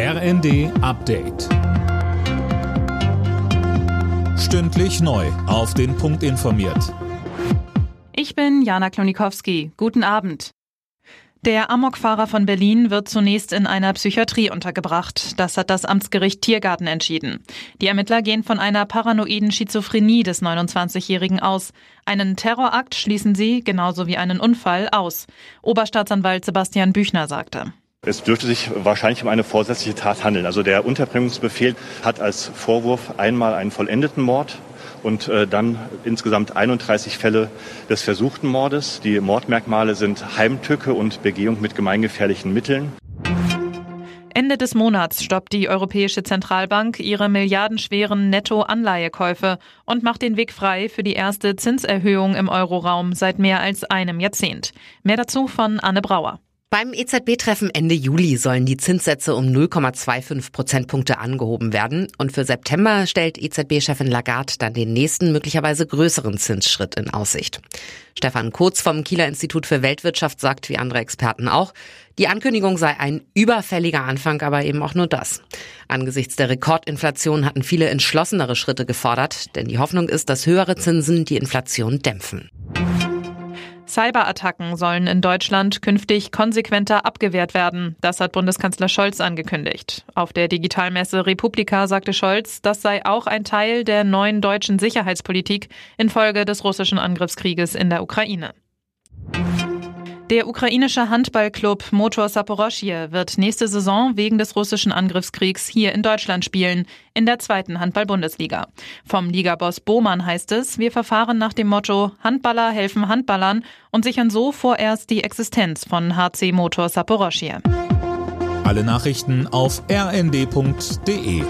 RND Update. Stündlich neu. Auf den Punkt informiert. Ich bin Jana Klonikowski. Guten Abend. Der Amokfahrer von Berlin wird zunächst in einer Psychiatrie untergebracht. Das hat das Amtsgericht Tiergarten entschieden. Die Ermittler gehen von einer paranoiden Schizophrenie des 29-Jährigen aus. Einen Terrorakt schließen sie, genauso wie einen Unfall, aus. Oberstaatsanwalt Sebastian Büchner sagte. Es dürfte sich wahrscheinlich um eine vorsätzliche Tat handeln. Also der Unterbringungsbefehl hat als Vorwurf einmal einen vollendeten Mord und äh, dann insgesamt 31 Fälle des versuchten Mordes. Die Mordmerkmale sind Heimtücke und Begehung mit gemeingefährlichen Mitteln. Ende des Monats stoppt die Europäische Zentralbank ihre milliardenschweren Netto-Anleihekäufe und macht den Weg frei für die erste Zinserhöhung im Euroraum seit mehr als einem Jahrzehnt. Mehr dazu von Anne Brauer. Beim EZB-Treffen Ende Juli sollen die Zinssätze um 0,25 Prozentpunkte angehoben werden. Und für September stellt EZB-Chefin Lagarde dann den nächsten, möglicherweise größeren Zinsschritt in Aussicht. Stefan Kurz vom Kieler Institut für Weltwirtschaft sagt, wie andere Experten auch, die Ankündigung sei ein überfälliger Anfang, aber eben auch nur das. Angesichts der Rekordinflation hatten viele entschlossenere Schritte gefordert, denn die Hoffnung ist, dass höhere Zinsen die Inflation dämpfen. Cyberattacken sollen in Deutschland künftig konsequenter abgewehrt werden. Das hat Bundeskanzler Scholz angekündigt. Auf der Digitalmesse Republika sagte Scholz, das sei auch ein Teil der neuen deutschen Sicherheitspolitik infolge des russischen Angriffskrieges in der Ukraine. Der ukrainische Handballclub Motor Saporoschje wird nächste Saison wegen des russischen Angriffskriegs hier in Deutschland spielen, in der zweiten Handball-Bundesliga. Vom Ligaboss Bohmann heißt es, wir verfahren nach dem Motto Handballer helfen Handballern und sichern so vorerst die Existenz von HC Motor Saporoschje. Alle Nachrichten auf rnd.de